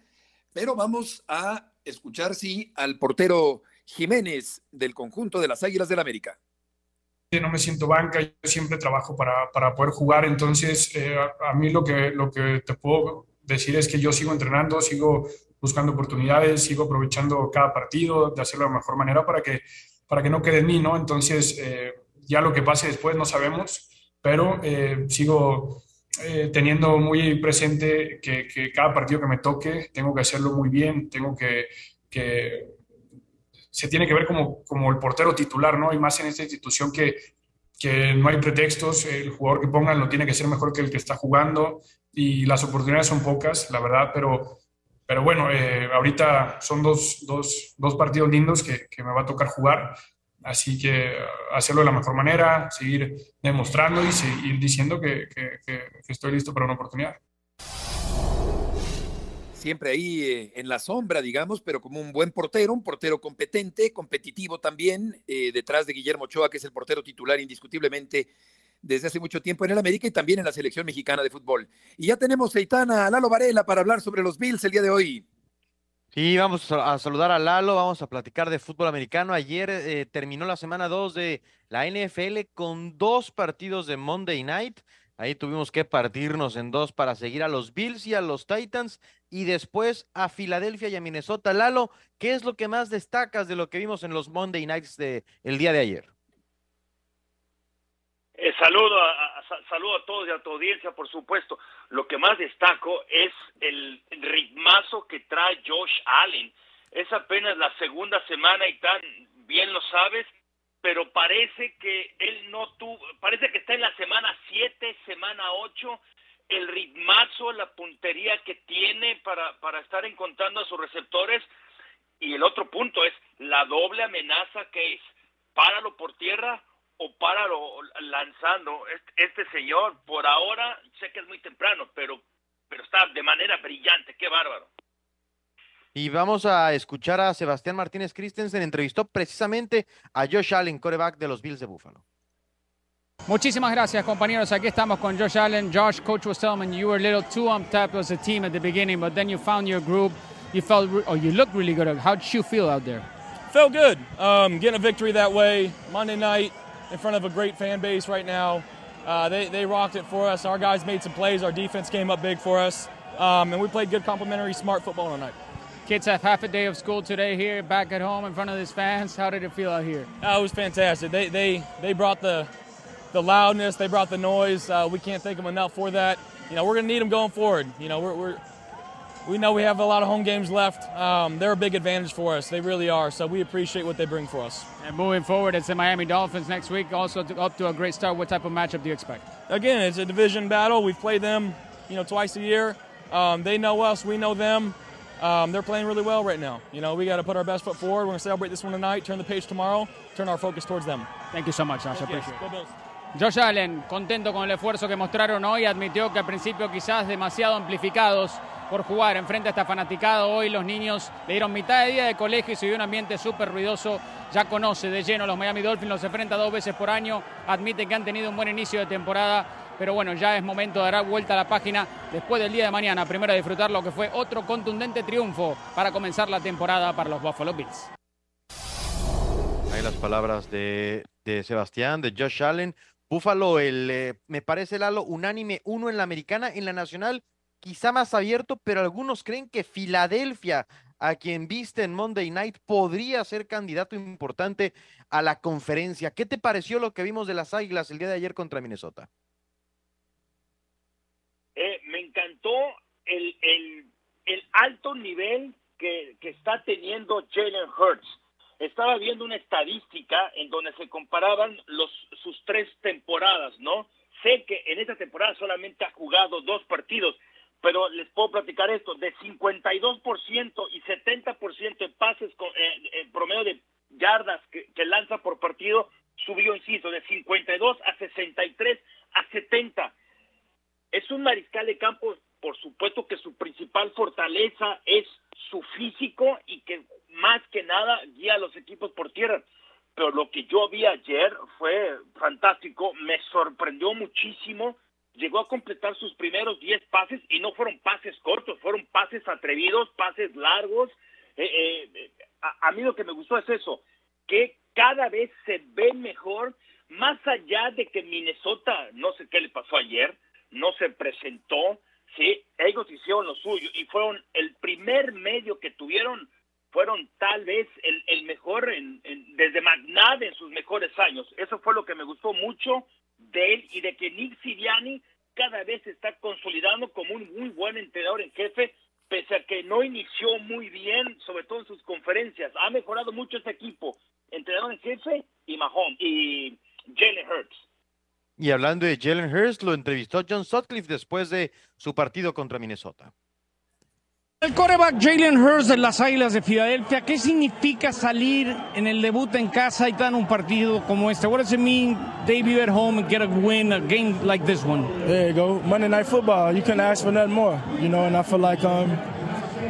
Pero vamos a escuchar, sí, al portero Jiménez del conjunto de las Águilas del América. No me siento banca, yo siempre trabajo para, para poder jugar, entonces eh, a, mí lo que, lo que te puedo decir es que yo sigo entrenando, sigo buscando oportunidades, sigo aprovechando cada partido de hacerlo de la mejor manera para que, para que no quede en mí, ¿no? Entonces, eh, ya lo que pase después no sabemos, pero eh, sigo teniendo muy presente que, cada partido que me toque tengo que hacerlo muy bien, tengo que se tiene que ver como, como el portero titular, ¿no? Y más en esta institución que, que no hay pretextos, el jugador que pongan lo tiene que ser mejor que el que está jugando y las oportunidades son pocas, la verdad, pero, pero bueno, eh, ahorita son dos, dos, dos partidos lindos que, que, me va a tocar jugar, así que hacerlo de la mejor manera, seguir demostrando y seguir diciendo que, que estoy listo para una oportunidad siempre ahí eh, en la sombra, digamos, pero como un buen portero, un portero competente, competitivo también, eh, detrás de Guillermo Ochoa, que es el portero titular indiscutiblemente desde hace mucho tiempo en el América y también en la selección mexicana de fútbol. Y ya tenemos a Lalo Varela para hablar sobre los Bills el día de hoy. Sí, vamos a saludar a Lalo, vamos a platicar de fútbol americano. Ayer eh, terminó la semana 2 de la NFL con dos partidos de Monday Night. Ahí tuvimos que partirnos en dos para seguir a los Bills y a los Titans y después a Filadelfia y a Minnesota. Lalo, ¿qué es lo que más destacas de lo que vimos en los Monday Nights de el día de ayer? Eh, saludo, a, a, saludo a todos y a tu audiencia, por supuesto. Lo que más destaco es el ritmazo que trae Josh Allen. Es apenas la segunda semana y tan bien lo sabes, pero parece que él no tuvo, parece que está en la semana 7, semana 8, el ritmazo, la puntería que tiene para, para estar encontrando a sus receptores. Y el otro punto es la doble amenaza que es, páralo por tierra o páralo lanzando. Este, este señor, por ahora, sé que es muy temprano, pero, pero está de manera brillante, qué bárbaro. Y vamos a escuchar a Sebastián Martínez Christensen, entrevistó precisamente a Josh Allen, coreback de los Bills de Buffalo. Muchísimas gracias, compañeros. Aquí estamos con Josh Allen. Josh, coach was telling me you were a little too on top as a team at the beginning, but then you found your group. You felt, or you looked really good. How did you feel out there? Felt good. Um, getting a victory that way Monday night in front of a great fan base right now. Uh, they, they rocked it for us. Our guys made some plays. Our defense came up big for us. Um, and we played good, complimentary, smart football tonight. Kids have half a day of school today here, back at home in front of these fans. How did it feel out here? Uh, it was fantastic. They, they, they brought the, the loudness, they brought the noise. Uh, we can't thank them enough for that. You know, we're going to need them going forward. You know, we're, we're, we know we have a lot of home games left. Um, they're a big advantage for us. They really are. So we appreciate what they bring for us. And moving forward, it's the Miami Dolphins next week. Also to, up to a great start. What type of matchup do you expect? Again, it's a division battle. We've played them, you know, twice a year. Um, they know us. We know them. Um, they're playing really well right now. You know, we got to put our best foot forward. We're going to celebrate this one tonight, turn the page tomorrow, turn our focus towards them. Thank you so much, Josh. I appreciate it. Josh Allen, contento con el esfuerzo que mostraron hoy, admitió que al principio quizás demasiado amplificados por jugar enfrente a esta fanaticada. Hoy los niños le dieron mitad de día de colegio y se dio un ambiente súper ruidoso. Ya conoce de lleno los Miami Dolphins, los enfrenta dos veces por año. Admite que han tenido un buen inicio de temporada, pero bueno, ya es momento de dar vuelta a la página después del día de mañana. Primero a disfrutar lo que fue otro contundente triunfo para comenzar la temporada para los Buffalo Bills. Ahí las palabras de, de Sebastián, de Josh Allen. Buffalo, el, eh, me parece, Lalo, unánime, uno en la americana, en la nacional, quizá más abierto, pero algunos creen que Filadelfia, a quien viste en Monday Night, podría ser candidato importante a la conferencia. ¿Qué te pareció lo que vimos de las Águilas el día de ayer contra Minnesota? Eh, me encantó el alto nivel que, que está teniendo Jalen Hurts estaba viendo una estadística en donde se comparaban los, sus tres temporadas, ¿no? Sé que en esta temporada solamente ha jugado dos partidos, pero les puedo platicar esto, de 52% y 70% de pases con eh, promedio de yardas que, que, lanza por partido, subió, insisto, de 52 a 63 a 70. Es un mariscal de campo, por supuesto que su principal fortaleza es su físico y que más que nada guía a los equipos por tierra. Pero lo que yo vi ayer fue fantástico, me sorprendió muchísimo llegó a completar sus primeros 10 pases y no fueron pases cortos, fueron pases atrevidos, pases largos. Eh, eh, a, a, mí lo que me gustó es eso, que cada vez se ve mejor, más allá de que Minnesota, no sé qué le pasó ayer, no se presentó, sí, ellos hicieron lo suyo y fueron el primer medio que tuvieron, fueron tal vez el, el mejor en, desde McNabb en sus mejores años. Eso fue lo que me gustó mucho de él y de que Nick Siriani cada vez se está consolidando como un muy buen entrenador en jefe, pese a que no inició muy bien, sobre todo en sus conferencias. Ha mejorado mucho ese equipo, entrenador en jefe y Mahomes y Jalen Hurts. Y hablando de Jalen Hurts, lo entrevistó John Sutcliffe después de su partido contra Minnesota. El coreback Jalen Hurts de las Águilas de Filadelfia, ¿qué significa salir en el debut en casa y tan un partido como este? What does it mean debut at home and get a win, a game like this one? There you go, Monday Night Football. You couldn't ask for nothing more, you know. And I feel like um,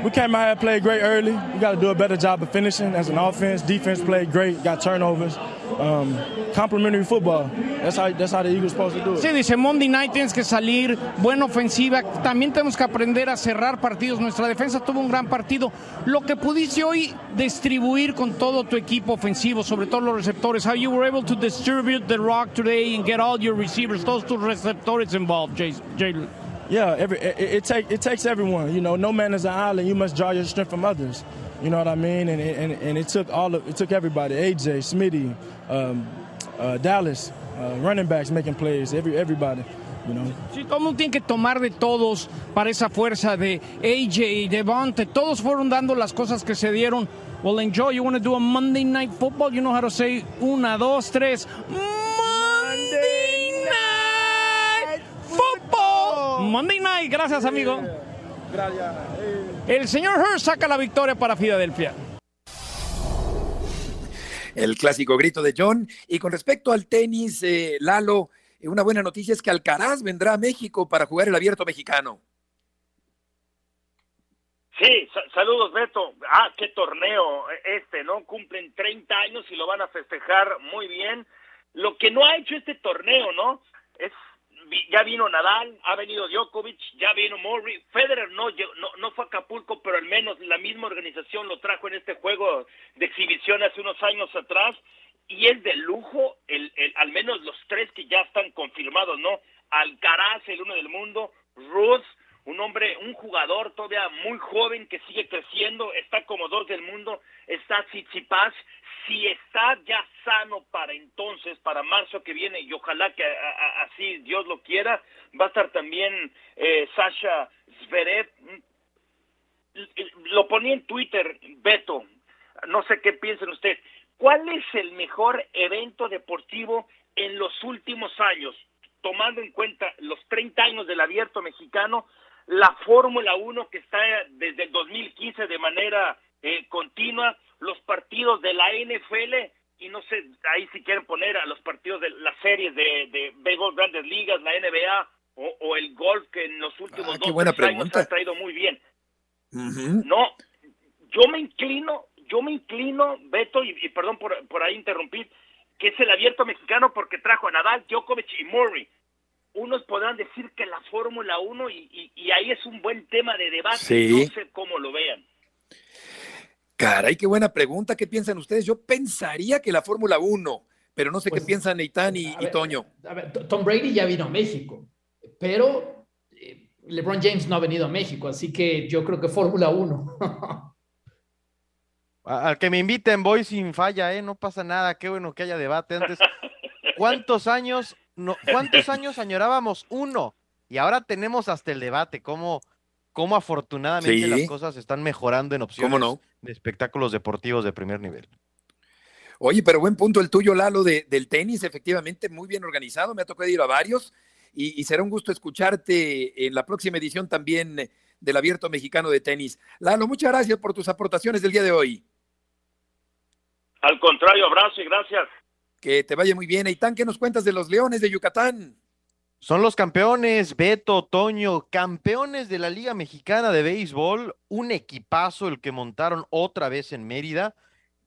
we came out here played great early. We got to do a better job of finishing as an offense. Defense played great, got turnovers. Um, complimentary football. That's how, that's how the Eagles supposed to do it. Sí, dice Monday Night tienes que salir, buena ofensiva. También tenemos que aprender a cerrar partidos. Nuestra defensa tuvo un gran partido. Lo que pudiste hoy distribuir con todo tu equipo ofensivo, sobre todo los receptores. How you were able to distribute the rock today and get all your receivers, todos tus receptores involved, Jalen. Yeah, every, it, it, take, it takes everyone. You know, no man is an island. You must draw your strength from others. You know what I mean? And, and, and it took all of, it took everybody. AJ, Smitty, um, uh, Dallas, uh, running backs making plays. Every everybody. You know. Sí, todo mundo tiene que tomar de todos para esa fuerza de AJ, Devonte. Todos fueron dando las cosas que se dieron. Well, enjoy. You want to do a Monday night football? You know how to say una, dos, tres. Monday Monday night. Gracias, amigo. Gracias. El señor Hurst saca la victoria para Filadelfia. El clásico grito de John. Y con respecto al tenis, eh, Lalo, eh, una buena noticia es que Alcaraz vendrá a México para jugar el abierto mexicano. Sí, sa saludos Beto. Ah, qué torneo este, ¿no? Cumplen 30 años y lo van a festejar muy bien. Lo que no ha hecho este torneo, ¿no? Es ya vino Nadal, ha venido Djokovic, ya vino Murray, Federer no, no, no fue a Acapulco, pero al menos la misma organización lo trajo en este juego de exhibición hace unos años atrás y es de lujo, el, el, al menos los tres que ya están confirmados, ¿no? Alcaraz, el uno del mundo, Ruth, un hombre, un jugador todavía muy joven que sigue creciendo, está como dos del mundo, está Tsitsipas, si está ya sano para entonces, para marzo que viene, y ojalá que a, así Dios lo quiera, va a estar también eh, Sasha Zverev. Lo ponía en Twitter, Beto, no sé qué piensen ustedes. ¿Cuál es el mejor evento deportivo en los últimos años? Tomando en cuenta los 30 años del abierto mexicano, la Fórmula 1 que está desde el 2015 de manera eh, continua, los partidos de la NFL y no sé, ahí si quieren poner a los partidos de las series de, de béisbol grandes ligas, la NBA o, o, el golf que en los últimos ah, dos buena años ha traído muy bien. Uh -huh. No, yo me inclino, yo me inclino, Beto, y, y perdón por, por ahí interrumpir, que es el abierto mexicano porque trajo a Nadal, Djokovic y Murray. Unos podrán decir que la Fórmula 1 y, y, y, ahí es un buen tema de debate, sí. no sé cómo lo vean. Caray, qué buena pregunta. ¿Qué piensan ustedes? Yo pensaría que la Fórmula 1, pero no sé pues, qué piensan Neitán y, y, Toño. A ver, Tom Brady ya vino a México, pero eh, LeBron James no ha venido a México, así que yo creo que Fórmula 1. Al que me inviten voy sin falla, ¿eh? No pasa nada, qué bueno que haya debate antes. ¿Cuántos años, no, cuántos años añorábamos uno? Y ahora tenemos hasta el debate, cómo, cómo afortunadamente Sí. las cosas están mejorando en opciones ¿Cómo no? de espectáculos deportivos de primer nivel. Oye, pero buen punto el tuyo, Lalo, de, del tenis, efectivamente, muy bien organizado. Me ha tocado ir a varios y, y será un gusto escucharte en la próxima edición también del Abierto Mexicano de Tenis. Lalo, muchas gracias por tus aportaciones del día de hoy. Al contrario, abrazo y gracias. Que te vaya muy bien. Eitan, ¿qué nos cuentas de los Leones de Yucatán? Son los campeones, Beto, Toño, campeones de la Liga Mexicana de Béisbol, un equipazo el que montaron otra vez en Mérida.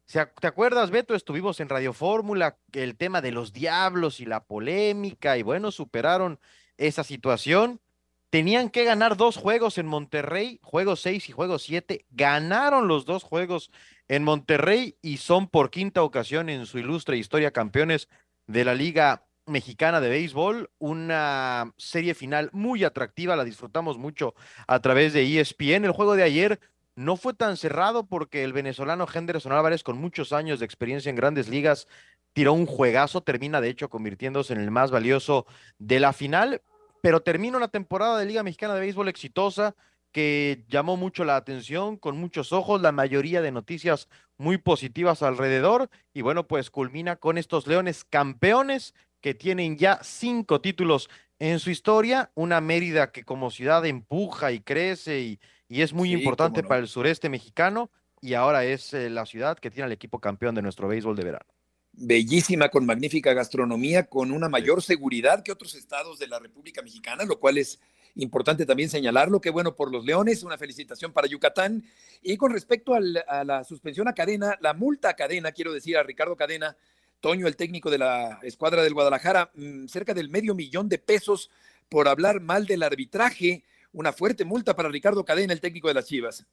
¿Se ac- ¿Te acuerdas, Beto? Estuvimos en Radio Fórmula, el tema de los diablos y la polémica, y bueno, superaron esa situación. Tenían que ganar dos juegos en Monterrey, juego 6 y juego 7. Ganaron los dos juegos en Monterrey y son por quinta ocasión en su ilustre historia campeones de la Liga Mexicana de Béisbol. Una serie final muy atractiva, la disfrutamos mucho a través de ESPN. El juego de ayer no fue tan cerrado porque el venezolano Henderson Álvarez, con muchos años de experiencia en grandes ligas, tiró un juegazo, termina de hecho convirtiéndose en el más valioso de la final, pero termina una temporada de Liga Mexicana de Béisbol exitosa que llamó mucho la atención, con muchos ojos, la mayoría de noticias muy positivas alrededor, y bueno, pues culmina con estos Leones campeones que tienen ya cinco títulos en su historia, una Mérida que como ciudad empuja y crece y, y es muy Sí, importante no. para el sureste mexicano, y ahora es eh, la ciudad que tiene al equipo campeón de nuestro béisbol de verano. bellísima, con magnífica gastronomía, con una mayor seguridad que otros estados de la República Mexicana, lo cual es importante también señalarlo. Qué bueno por los Leones, una felicitación para Yucatán. Y con respecto a la suspensión a cadena, la multa a cadena, quiero decir a Ricardo Cadena, Toño, el técnico de la escuadra del Guadalajara, mm, cerca del medio millón de pesos por hablar mal del arbitraje. Una fuerte multa para Ricardo Cadena, el técnico de las Chivas.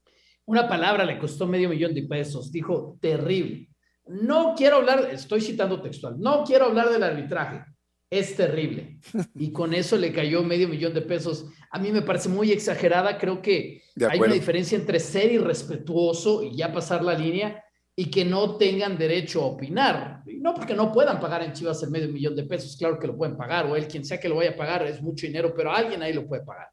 Una palabra le costó medio millón de pesos. Dijo, terrible. No quiero hablar, estoy citando textual, no quiero hablar del arbitraje. Es terrible. Y con eso le cayó medio millón de pesos. A mí me parece muy exagerada. Creo que hay una diferencia entre ser irrespetuoso y ya pasar la línea y que no tengan derecho a opinar. No porque no puedan pagar en Chivas el medio millón de pesos, claro que lo pueden pagar, o él, quien sea que lo vaya a pagar, es mucho dinero, pero alguien ahí lo puede pagar.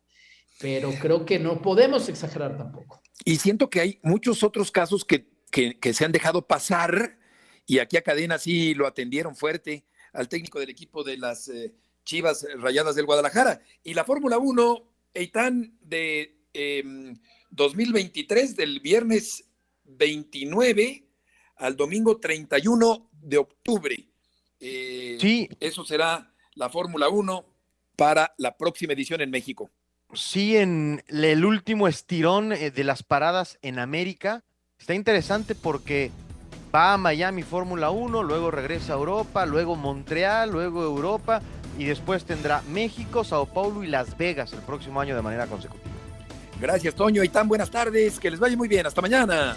Pero creo que no podemos exagerar tampoco. Y siento que hay muchos otros casos que, que, que se han dejado pasar y aquí a Cadena sí lo atendieron fuerte al técnico del equipo de las eh, Chivas Rayadas del Guadalajara. Y la Fórmula 1, Eitan, de eh, 2023, del viernes 29 al domingo 31 de octubre. Eh, Sí. Eso será la Fórmula 1 para la próxima edición en México. Sí, en el último estirón eh, de las paradas en América. Está interesante porque va a Miami Fórmula 1, luego regresa a Europa, luego Montreal, luego Europa y después tendrá México, Sao Paulo y Las Vegas el próximo año de manera consecutiva. Gracias, Toño. Y tan buenas tardes. Que les vaya muy bien. Hasta mañana.